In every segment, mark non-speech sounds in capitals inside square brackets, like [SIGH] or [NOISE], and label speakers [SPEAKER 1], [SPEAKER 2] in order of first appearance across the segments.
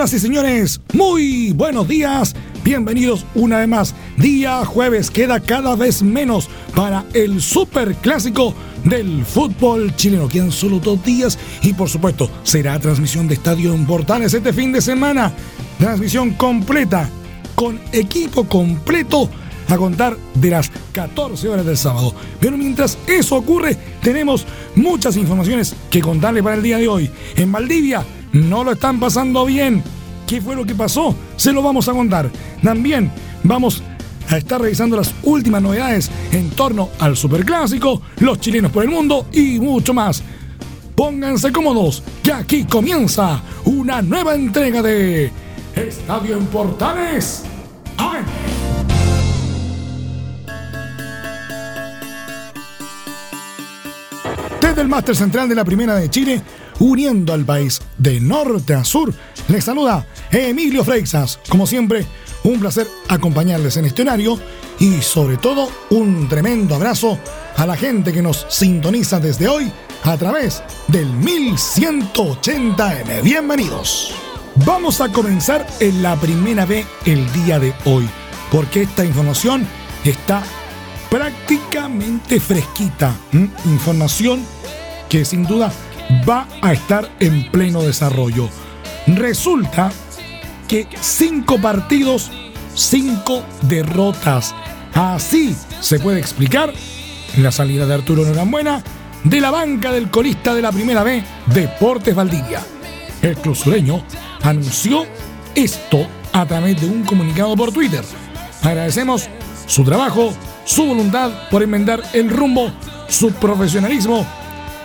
[SPEAKER 1] Señoras y señores, muy buenos días. Bienvenidos una vez más. Día jueves queda cada vez menos para el super clásico del fútbol chileno, que en solo dos días y por supuesto será transmisión de Estadio en Portales este fin de semana. Transmisión completa, con equipo completo a contar de las 14 horas del sábado. Pero mientras eso ocurre, tenemos muchas informaciones que contarle para el día de hoy. En Valdivia no lo están pasando bien. ¿Qué fue lo que pasó? Se lo vamos a contar. También vamos a estar revisando las últimas novedades en torno al Superclásico, los chilenos por el mundo y mucho más. Pónganse cómodos, que aquí comienza una nueva entrega de Estadio en Portales. Desde el Máster Central de la Primera de Chile, uniendo al país de norte a sur. Les saluda Emilio Freixas. Como siempre, un placer acompañarles en este horario y sobre todo un tremendo abrazo a la gente que nos sintoniza desde hoy a través del 1180M. Bienvenidos. Vamos a comenzar en la primera B el día de hoy, porque esta información está prácticamente fresquita. Información que sin duda va a estar en pleno desarrollo. Resulta que cinco partidos, cinco derrotas. Así se puede explicar la salida de Arturo Norambuena de la banca del colista de la primera B, Deportes Valdivia. El club anunció esto a través de un comunicado por Twitter. Agradecemos su trabajo, su voluntad por enmendar el rumbo, su profesionalismo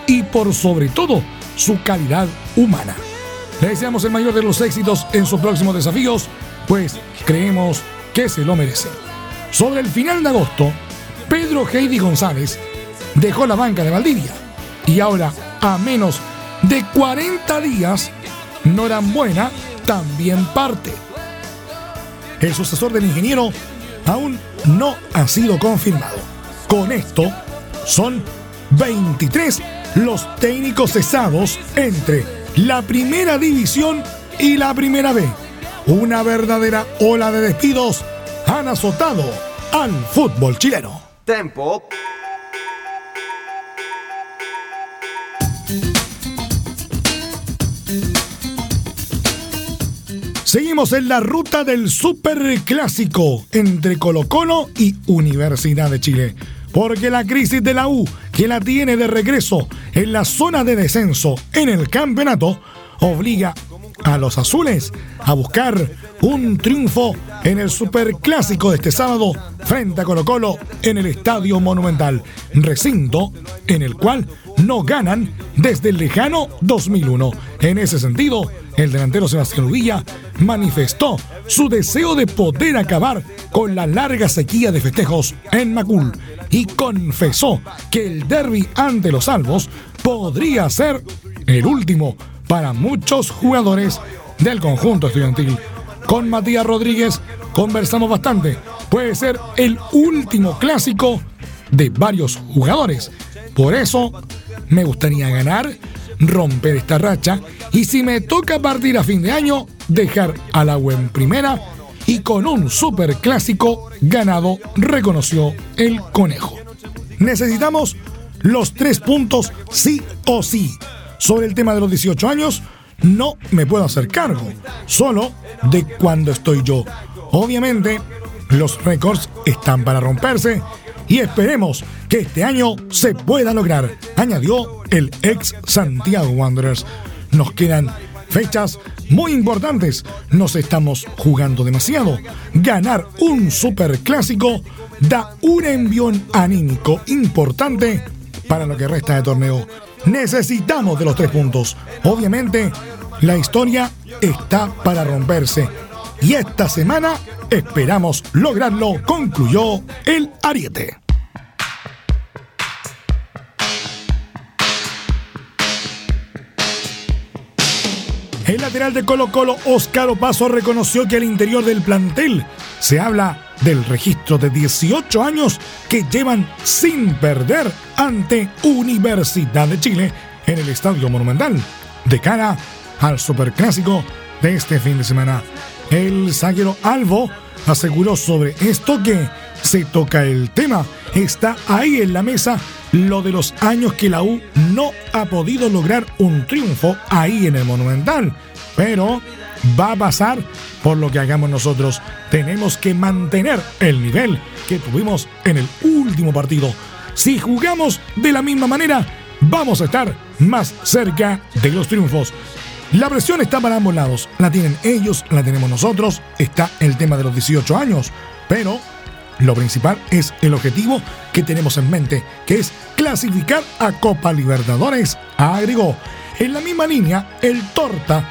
[SPEAKER 1] y por sobre todo su calidad humana. Le deseamos el mayor de los éxitos en sus próximos desafíos, pues creemos que se lo merece. Sobre el final de agosto, Pedro Heidi González dejó la banca de Valdivia y ahora, a menos de 40 días, Norambuena también parte. El sucesor del ingeniero aún no ha sido confirmado. Con esto, son 23 los técnicos cesados entre la primera división y la primera B. Una verdadera ola de despidos han azotado al fútbol chileno.
[SPEAKER 2] Tempo.
[SPEAKER 1] Seguimos en la ruta del super clásico entre Colo Colo y Universidad de Chile porque la crisis de la U, que la tiene de regreso en la zona de descenso en el campeonato, obliga a los azules a buscar un triunfo en el superclásico de este sábado frente a Colo Colo en el Estadio Monumental, recinto en el cual no ganan desde el lejano 2001. En ese sentido, el delantero Sebastián Uvilla manifestó su deseo de poder acabar con la larga sequía de festejos en Macul y confesó que el derby ante los Albos podría ser el último para muchos jugadores del conjunto estudiantil. Con Matías Rodríguez conversamos bastante. Puede ser el último clásico de varios jugadores. Por eso me gustaría ganar, romper esta racha y si me toca partir a fin de año, dejar a la en primera y con un super clásico ganado, reconoció el conejo. Necesitamos los tres puntos sí o sí. Sobre el tema de los 18 años, no me puedo hacer cargo, solo de cuando estoy yo. Obviamente, los récords están para romperse y esperemos que este año se pueda lograr, añadió el ex Santiago Wanderers. Nos quedan fechas muy importantes. Nos estamos jugando demasiado. Ganar un superclásico da un envión anímico importante para lo que resta de torneo. Necesitamos de los tres puntos. Obviamente, La historia está para romperse y esta semana esperamos lograrlo, concluyó el Ariete. El lateral de Colo Colo, Óscar Opaso, reconoció que al interior del plantel se habla del registro de 18 años que llevan sin perder ante Universidad de Chile en el Estadio Monumental, de cara al Superclásico de este fin de semana. El zaguero Alvo aseguró sobre esto que se toca el tema. Está ahí en la mesa lo de los años que la U no ha podido lograr un triunfo ahí en el Monumental. Pero va a pasar por lo que hagamos nosotros. Tenemos que mantener el nivel que tuvimos en el último partido. Si jugamos de la misma manera, vamos a estar más cerca de los triunfos. La presión está para ambos lados. La tienen ellos, la tenemos nosotros. Está el tema de los 18 años. Pero lo principal es el objetivo que tenemos en mente, que es clasificar a Copa Libertadores, agregó. En la misma línea, el Torta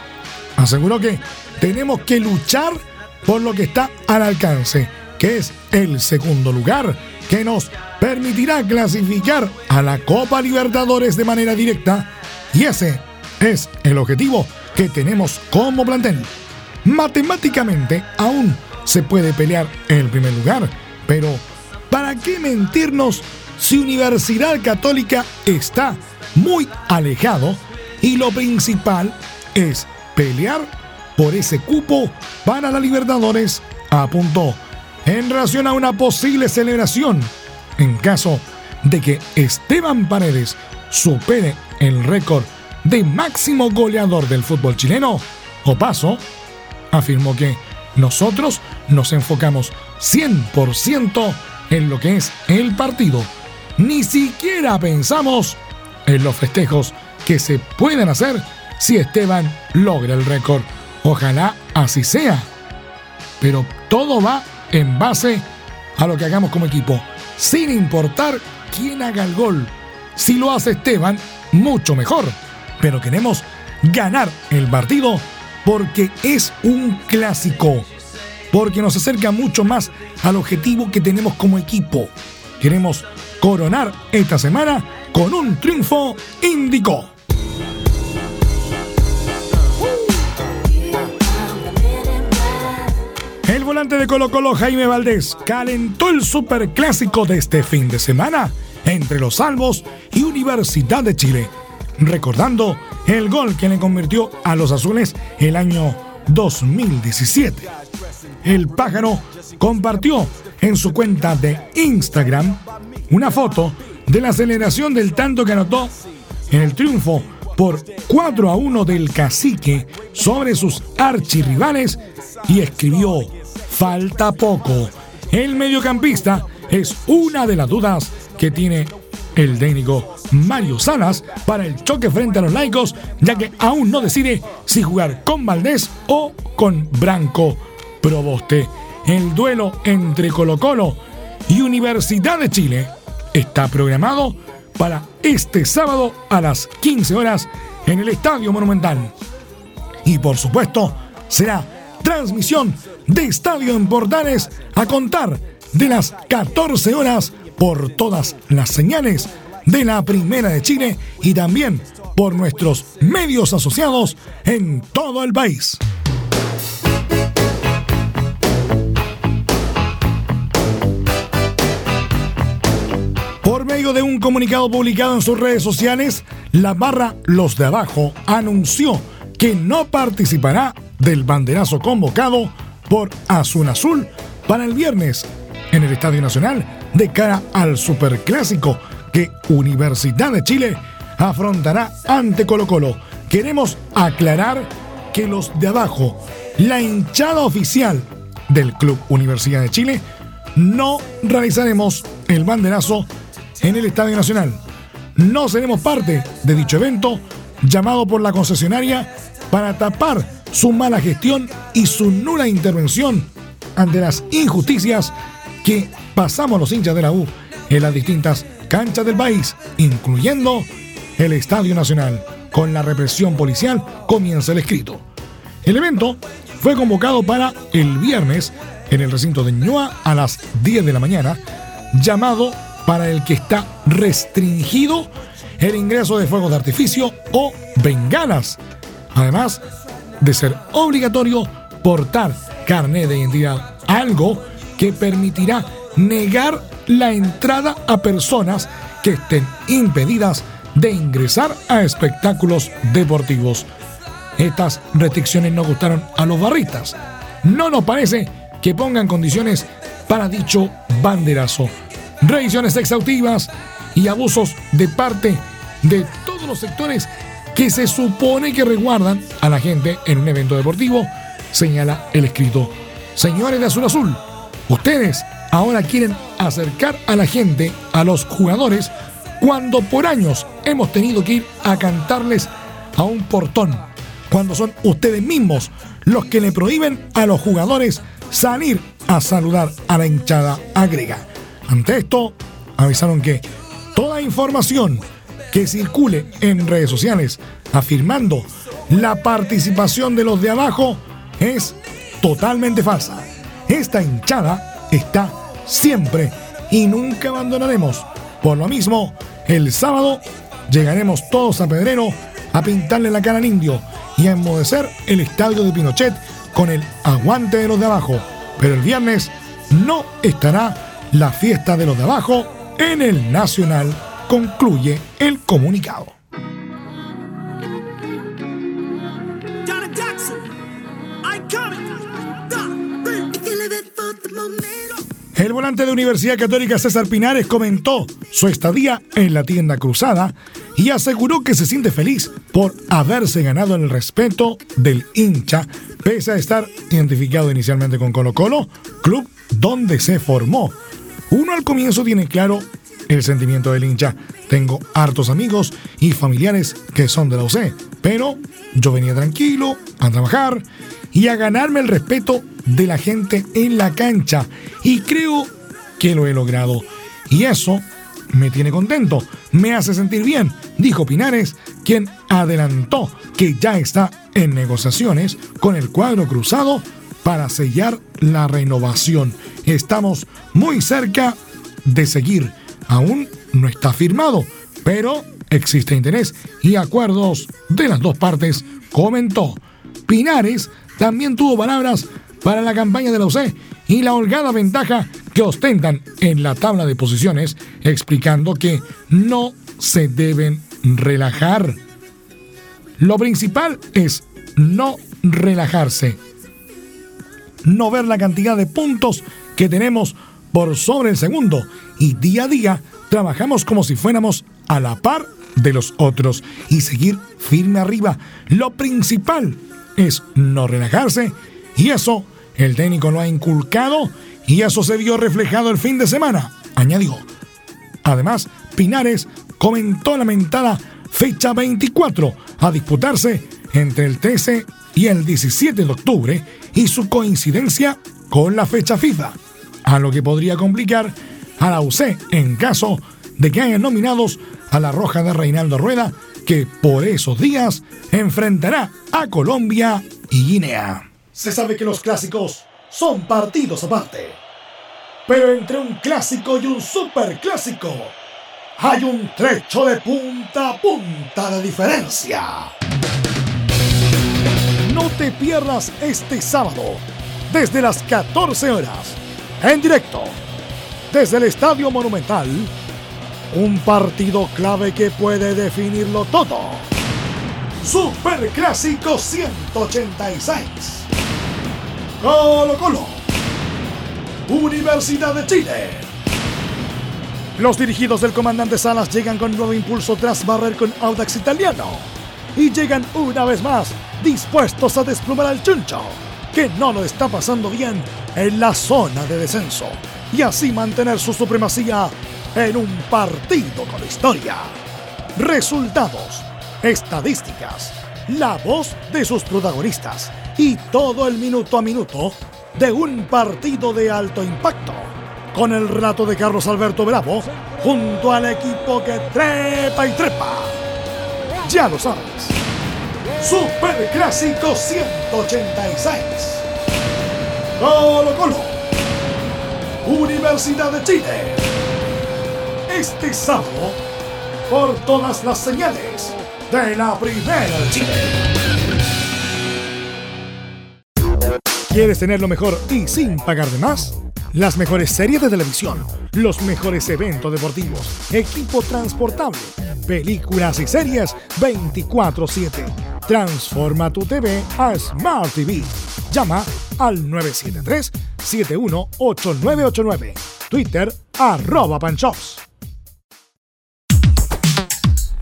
[SPEAKER 1] aseguró que tenemos que luchar por lo que está al alcance, que es el segundo lugar, que nos permitirá clasificar a la Copa Libertadores de manera directa. Y ese es el objetivo que tenemos como plantel. Matemáticamente aún se puede pelear en el primer lugar, pero ¿para qué mentirnos si Universidad Católica está muy alejado y lo principal es pelear por ese cupo para la Libertadores? Apuntó en relación a una posible celebración en caso de que Esteban Paredes supere el récord de máximo goleador del fútbol chileno, Opaso afirmó que nosotros nos enfocamos 100% en lo que es el partido. Ni siquiera pensamos en los festejos que se pueden hacer si Esteban logra el récord. Ojalá así sea. Pero todo va en base a lo que hagamos como equipo, sin importar quién haga el gol. Si lo hace Esteban, mucho mejor pero queremos ganar el partido porque es un clásico, porque nos acerca mucho más al objetivo que tenemos como equipo. Queremos coronar esta semana con un triunfo índico. El volante de Colo Colo Jaime Valdés calentó el superclásico de este fin de semana entre los Salvos y Universidad de Chile recordando el gol que le convirtió a los azules el año 2017. El pájaro compartió en su cuenta de Instagram una foto de la celebración del tanto que anotó en el triunfo por 4 a 1 del cacique sobre sus archirrivales y escribió, falta poco. El mediocampista es una de las dudas que tiene el técnico Mario Salas para el choque frente a los laicos, ya que aún no decide si jugar con Valdés o con Branco Proboste. El duelo entre Colo Colo y Universidad de Chile está programado para este sábado a las 15 horas en el Estadio Monumental. Y por supuesto, será transmisión de Estadio en Portales a contar de las 14 horas por todas las señales de la Primera de Chile y también por nuestros medios asociados en todo el país. Por medio de un comunicado publicado en sus redes sociales, la barra Los de Abajo anunció que no participará del banderazo convocado por Azul Azul para el viernes en el Estadio Nacional de cara al Superclásico que Universidad de Chile afrontará ante Colo Colo. Queremos aclarar que los de abajo, la hinchada oficial del Club Universidad de Chile, no realizaremos el banderazo en el Estadio Nacional. No seremos parte de dicho evento llamado por la concesionaria para tapar su mala gestión y su nula intervención ante las injusticias que pasamos los hinchas de la U en las distintas canchas del país, incluyendo el Estadio Nacional. con la represión policial, comienza el escrito. El evento fue convocado para el viernes en el recinto de Ñoa a las 10 de la mañana, llamado para el que está restringido el ingreso de fuegos de artificio o bengalas, además de ser obligatorio portar carnet de identidad, algo que permitirá negar la entrada a personas que estén impedidas de ingresar a espectáculos deportivos. Estas restricciones no gustaron a los barristas. No nos parece que pongan condiciones para dicho banderazo. Revisiones exhaustivas y abusos de parte de todos los sectores que se supone que resguardan a la gente en un evento deportivo, señala el escrito. Señores de Azul Azul, ustedes ahora quieren acercar a la gente, a los jugadores, cuando por años hemos tenido que ir a cantarles a un portón, cuando son ustedes mismos los que le prohíben a los jugadores salir a saludar a la hinchada agrega. Ante esto, avisaron que toda información que circule en redes sociales afirmando la participación de los de abajo es totalmente falsa. Esta hinchada está siempre y nunca abandonaremos. Por lo mismo, el sábado llegaremos todos a Pedrero a pintarle la cara al indio y a enmodecer el estadio de Pinochet con el aguante de los de abajo. Pero el viernes no estará la fiesta de los de abajo en el Nacional concluye el comunicado. El volante de Universidad Católica César Pinares comentó su estadía en la tienda cruzada y aseguró que se siente feliz por haberse ganado el respeto del hincha, pese a estar identificado inicialmente con Colo Colo, club donde se formó. Uno al comienzo tiene claro el sentimiento del hincha. Tengo hartos amigos y familiares que son de la UC, pero yo venía tranquilo a trabajar y a ganarme el respeto de la gente en la cancha y creo que lo he logrado. Y eso me tiene contento, me hace sentir bien, dijo Pinares, quien adelantó que ya está en negociaciones con el cuadro cruzado para sellar la renovación. Estamos muy cerca de seguir aún no está firmado, pero existe interés y acuerdos de las dos partes, comentó. Pinares también tuvo palabras para la campaña de la UC y la holgada ventaja que ostentan en la tabla de posiciones, explicando que no se deben relajar. Lo principal es no relajarse, no ver la cantidad de puntos que tenemos por sobre el segundo y día a día trabajamos como si fuéramos a la par de los otros y seguir firme arriba. Lo principal es no relajarse y eso el técnico lo ha inculcado y eso se vio reflejado el fin de semana, añadió. Además, Pinares comentó la mentada fecha 24 a disputarse entre el 13 y el 17 de octubre y su coincidencia con la fecha FIFA a lo que podría complicar a la UC en caso de que hayan nominados a la Roja de Reinaldo Rueda, que por esos días enfrentará a Colombia y Guinea. Se sabe que los clásicos son partidos aparte, pero entre un clásico y un superclásico hay un trecho de punta a punta de diferencia. No te pierdas este sábado, desde las 14 horas en directo desde el Estadio Monumental, un partido clave que puede definirlo todo. Super Clásico 186. Colo Colo. Universidad de Chile. Los dirigidos del comandante Salas llegan con nuevo impulso tras barrer con Audax Italiano. Y llegan una vez más dispuestos a desplumar al chuncho que no lo está pasando bien en la zona de descenso y así mantener su supremacía en un partido con historia. Resultados, estadísticas, la voz de sus protagonistas y todo el minuto a minuto de un partido de alto impacto. Con el relato de Carlos Alberto Bravo junto al equipo que trepa y trepa Ya lo sabes. Super Clásico 186. Colo Colo. Universidad de Chile. Este sábado por todas las señales de la Primera Chile. ¿Quieres tener lo mejor y sin pagar de más? Las mejores series de televisión, los mejores eventos deportivos, equipo transportable, películas y series 24/7. Transforma tu TV a Smart TV. Llama al 973-718989. Twitter arroba panchops.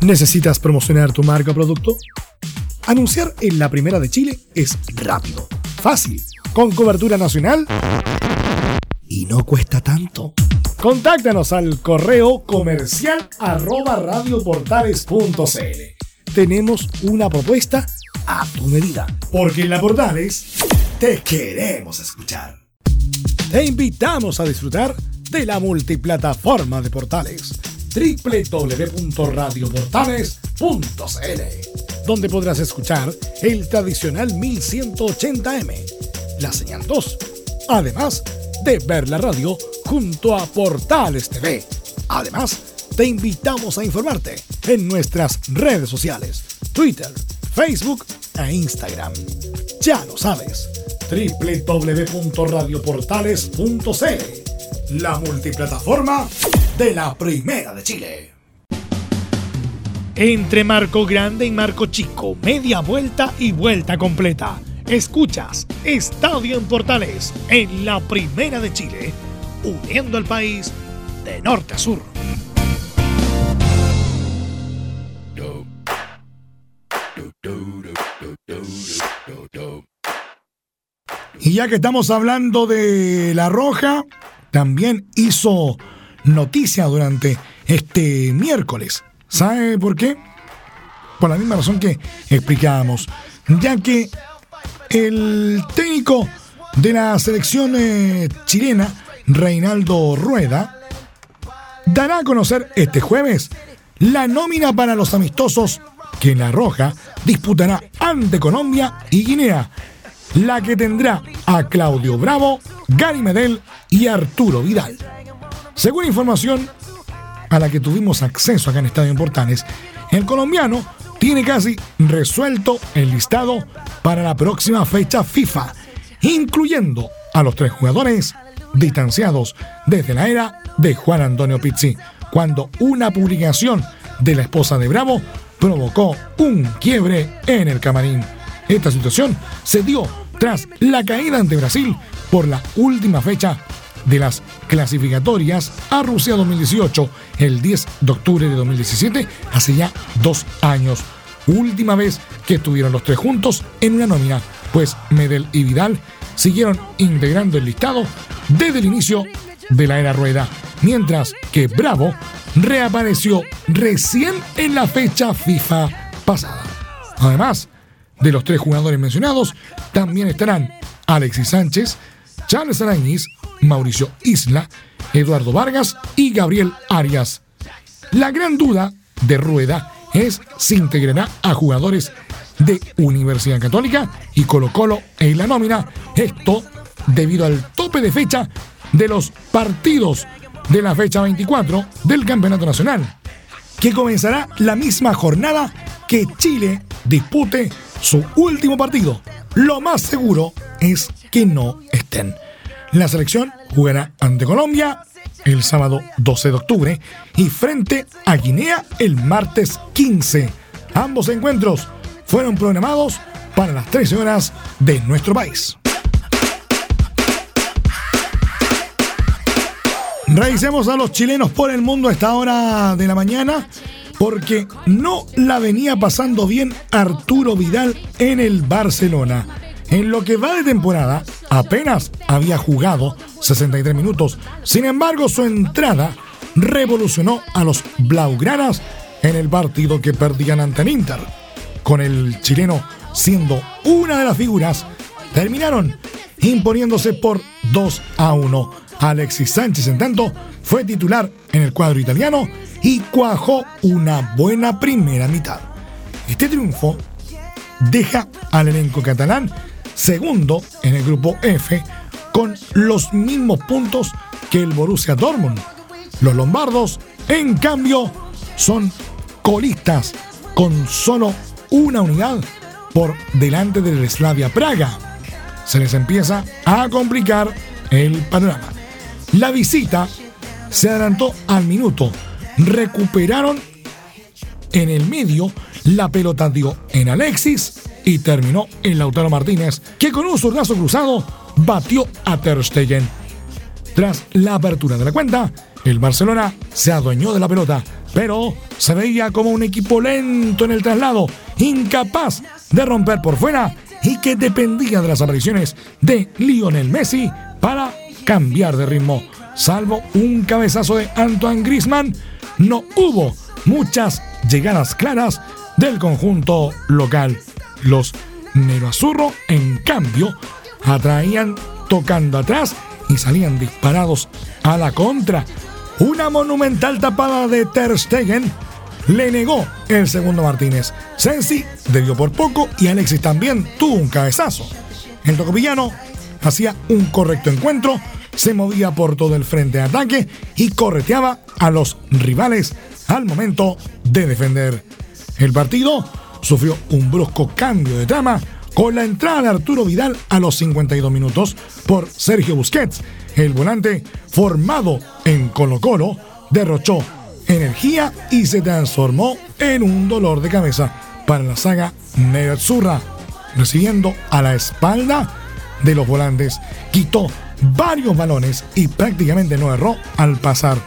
[SPEAKER 1] ¿Necesitas promocionar tu marca o producto? Anunciar en la primera de Chile es rápido, fácil, con cobertura nacional y no cuesta tanto. Contáctanos al correo comercial arroba radioportales.cl. Tenemos una propuesta a tu medida, porque en la Portales te queremos escuchar. Te invitamos a disfrutar de la multiplataforma de Portales www.radioportales.cl, donde podrás escuchar el tradicional 1180m, la señal 2, además de ver la radio junto a Portales TV. Además, te invitamos a informarte en nuestras redes sociales, Twitter, Facebook e Instagram. Ya lo sabes, www.radioportales.cl, la multiplataforma de la Primera de Chile. Entre Marco Grande y Marco Chico, media vuelta y vuelta completa. Escuchas Estadio en Portales en la Primera de Chile, uniendo al país de norte a sur. Ya que estamos hablando de La Roja, también hizo noticia durante este miércoles. ¿Sabe por qué? Por la misma razón que explicábamos, ya que el técnico de la selección eh, chilena, Reinaldo Rueda, dará a conocer este jueves la nómina para los amistosos que La Roja disputará ante Colombia y Guinea, la que tendrá a Claudio Bravo, Gary Medel y Arturo Vidal. Según información a la que tuvimos acceso acá en Estadio Portales, el colombiano tiene casi resuelto el listado para la próxima fecha FIFA, incluyendo a los tres jugadores distanciados desde la era de Juan Antonio Pizzi, cuando una publicación de la esposa de Bravo provocó un quiebre en el camarín. Esta situación se dio tras la caída ante Brasil por la última fecha de las clasificatorias a Rusia 2018, el 10 de octubre de 2017, hace ya dos años. Última vez que estuvieron los tres juntos en una nómina, pues Medel y Vidal siguieron integrando el listado desde el inicio de la era rueda, mientras que Bravo reapareció recién en la fecha FIFA pasada. Además de los tres jugadores mencionados, también estarán Alexis Sánchez, Charles Arañiz, Mauricio Isla, Eduardo Vargas y Gabriel Arias. La gran duda de Rueda es si integrará a jugadores de Universidad Católica y Colo Colo en la nómina. Esto debido al tope de fecha de los partidos de la fecha 24 del Campeonato Nacional, que comenzará la misma jornada que Chile dispute su último partido. Lo más seguro es que no estén. La selección jugará ante Colombia el sábado 12 de octubre y frente a Guinea el martes 15. Ambos encuentros fueron programados para las 13 horas de nuestro país. Revisemos a los chilenos por el mundo a esta hora de la mañana porque no la venía pasando bien Arturo Vidal en el Barcelona. En lo que va de temporada, apenas había jugado 63 minutos. Sin embargo, su entrada revolucionó a los Blaugranas en el partido que perdían ante el Inter. Con el chileno siendo una de las figuras, terminaron imponiéndose por 2 a 1. Alexis Sánchez, en tanto, fue titular en el cuadro italiano y cuajó una buena primera mitad. Este triunfo deja al elenco catalán segundo en el grupo F con los mismos puntos que el Borussia Dortmund. Los lombardos, en cambio, son colistas con solo una unidad por delante del Slavia Praga. Se les empieza a complicar el panorama. La visita se adelantó al minuto. Recuperaron en el medio, la pelota dio en Alexis y terminó en Lautaro Martínez, que con un zurdazo cruzado batió a Ter Stegen. Tras la apertura de la cuenta, el Barcelona se adueñó de la pelota, pero se veía como un equipo lento en el traslado, incapaz de romper por fuera y que dependía de las apariciones de Lionel Messi para cambiar de ritmo. Salvo un cabezazo de Antoine Griezmann, no hubo muchas llegadas claras del conjunto local. Los Azurro, en cambio, atraían tocando atrás y salían disparados a la contra. Una monumental tapada de Ter Stegen le negó el segundo Martínez. Sensi debió por poco y Alexis también tuvo un cabezazo. El tocopillano hacía un correcto encuentro, se movía por todo el frente de ataque y correteaba a los rivales al momento de defender. El partido sufrió un brusco cambio de trama con la entrada de Arturo Vidal a los 52 minutos por Sergio Busquets. El volante, formado en Colo Colo, derrochó energía y se transformó en un dolor de cabeza para la saga Nerazzurra, recibiendo a la espalda de los volantes, quitó varios balones y prácticamente no erró al pasar.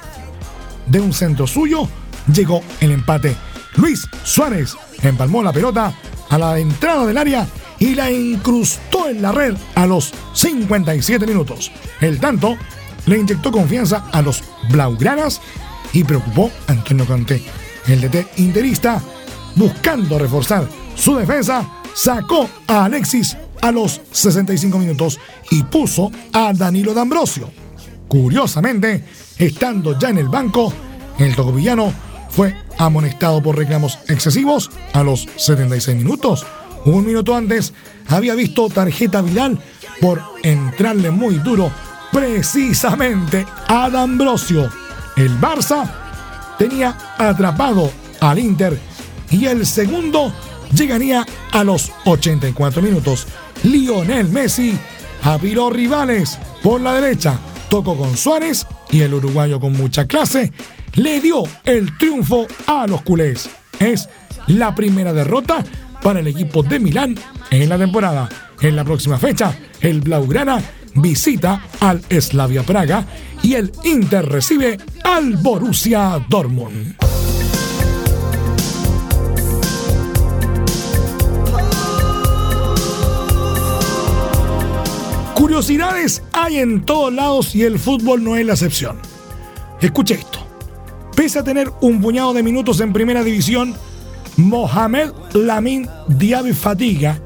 [SPEAKER 1] De un centro suyo llegó el empate. Luis Suárez empalmó la pelota a la entrada del área y la incrustó en la red a los 57 minutos. El tanto le inyectó confianza a los blaugranas y preocupó a Antonio Conte. El DT interista, buscando reforzar su defensa, sacó a Alexis a los 65 minutos y puso a Danilo D'Ambrosio. Curiosamente, estando ya en el banco, el tocopillano fue amonestado por reclamos excesivos a los 76 minutos. Un minuto antes había visto tarjeta Vidal por entrarle muy duro precisamente a D'Ambrosio. El Barça tenía atrapado al Inter y el segundo llegaría a los 84 minutos. Lionel Messi apiló rivales por la derecha, tocó con Suárez y el uruguayo con mucha clase le dio el triunfo a los culés. Es la primera derrota para el equipo de Milán en la temporada. En la próxima fecha, el Blaugrana visita al Slavia Praga y el Inter recibe al Borussia Dortmund. Curiosidades hay en todos lados y el fútbol no es la excepción. Escuche esto. Pese a tener un puñado de minutos en primera división, Mohamed Lamin Diaby Fatiga,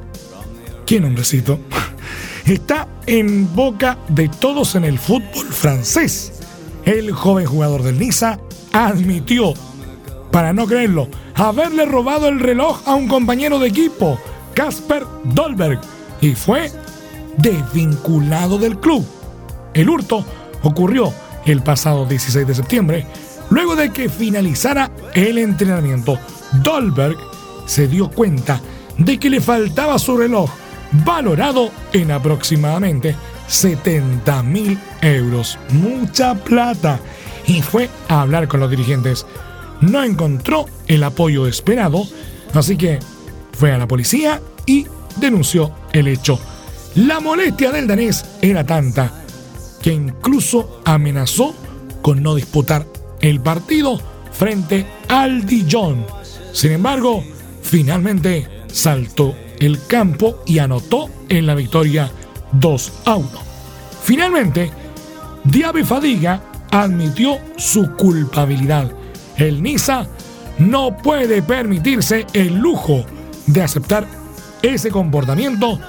[SPEAKER 1] ¿qué nombrecito? [LAUGHS] Está en boca de todos en el fútbol francés. El joven jugador del Niza admitió, para no creerlo, haberle robado el reloj a un compañero de equipo, Casper Dolberg, y fue desvinculado del club. El hurto ocurrió el pasado 16 de septiembre Luego de que finalizara el entrenamiento, Dolberg se dio cuenta de que le faltaba su reloj, valorado en aproximadamente 70 mil euros. Mucha plata. Y fue a hablar con los dirigentes. No encontró el apoyo esperado, así que fue a la policía y denunció el hecho. La molestia del danés era tanta que incluso amenazó con no disputar el partido frente al Dijon. Sin embargo, finalmente saltó el campo y anotó en la victoria 2 a 1. Finalmente, Diaby Fadiga admitió su culpabilidad. El Niza no puede permitirse el lujo de aceptar ese comportamiento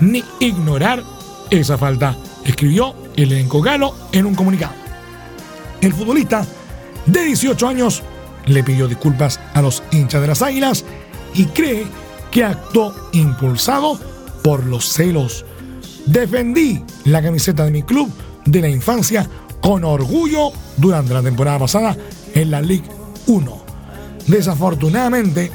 [SPEAKER 1] ni ignorar esa falta, escribió el elenco galo en un comunicado. El futbolista de 18 años, le pidió disculpas a los hinchas de las Águilas y cree que actuó impulsado por los celos. Defendí la camiseta de mi club de la infancia con orgullo durante la temporada pasada en la League 1. Desafortunadamente,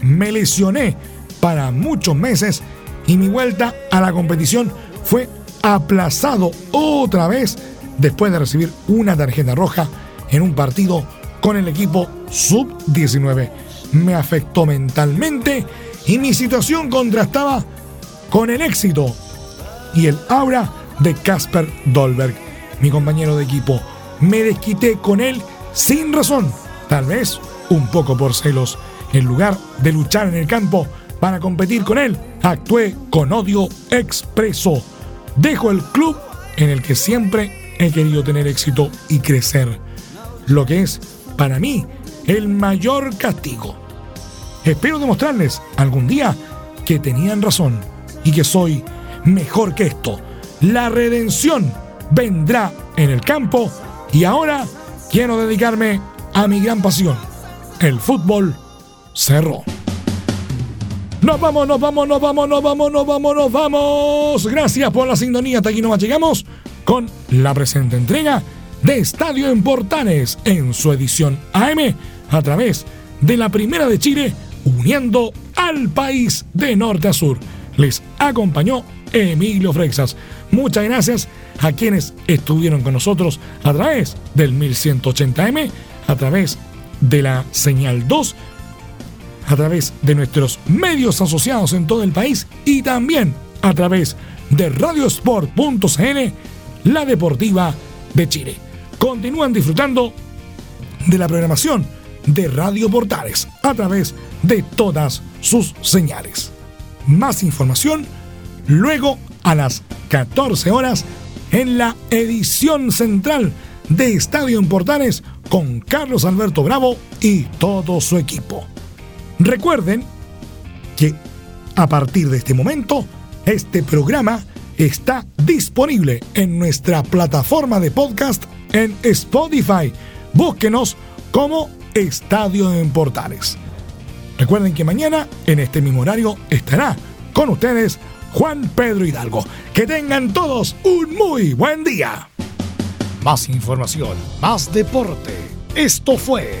[SPEAKER 1] me lesioné para muchos meses y mi vuelta a la competición fue aplazado otra vez después de recibir una tarjeta roja en un partido con el equipo sub-19. Me afectó mentalmente y mi situación contrastaba con el éxito y el aura de Casper Dolberg, mi compañero de equipo. Me desquité con él sin razón, tal vez un poco por celos. En lugar de luchar en el campo para competir con él, actué con odio expreso. Dejo el club en el que siempre he querido tener éxito y crecer. Lo que es, para mí, el mayor castigo. Espero demostrarles algún día que tenían razón y que soy mejor que esto. La redención vendrá en el campo y ahora quiero dedicarme a mi gran pasión, el fútbol cerró. Nos vamos, nos vamos, nos vamos, nos vamos, nos vamos, nos vamos. Gracias por la sintonía. Hasta aquí nomás llegamos con la presente entrega de Estadio en Portales en su edición AM a través de la Primera de Chile, uniendo al país de norte a sur. Les acompañó Emilio Freixas. Muchas gracias a quienes estuvieron con nosotros a través del 1180M, a través de la señal 2 a través de nuestros medios asociados en todo el país y también a través de radiosport.cl, la deportiva de Chile. Continúan disfrutando de la programación de Radio Portales a través de todas sus señales. Más información luego a las 14 horas en la edición central de Estadio en Portales con Carlos Alberto Bravo y todo su equipo. Recuerden que a partir de este momento, este programa está disponible en nuestra plataforma de podcast en Spotify. Búsquenos como Estadio en Portales. Recuerden que mañana, en este mismo horario, estará con ustedes Juan Pedro Hidalgo. Que tengan todos un muy buen día. Más información, más deporte. Esto fue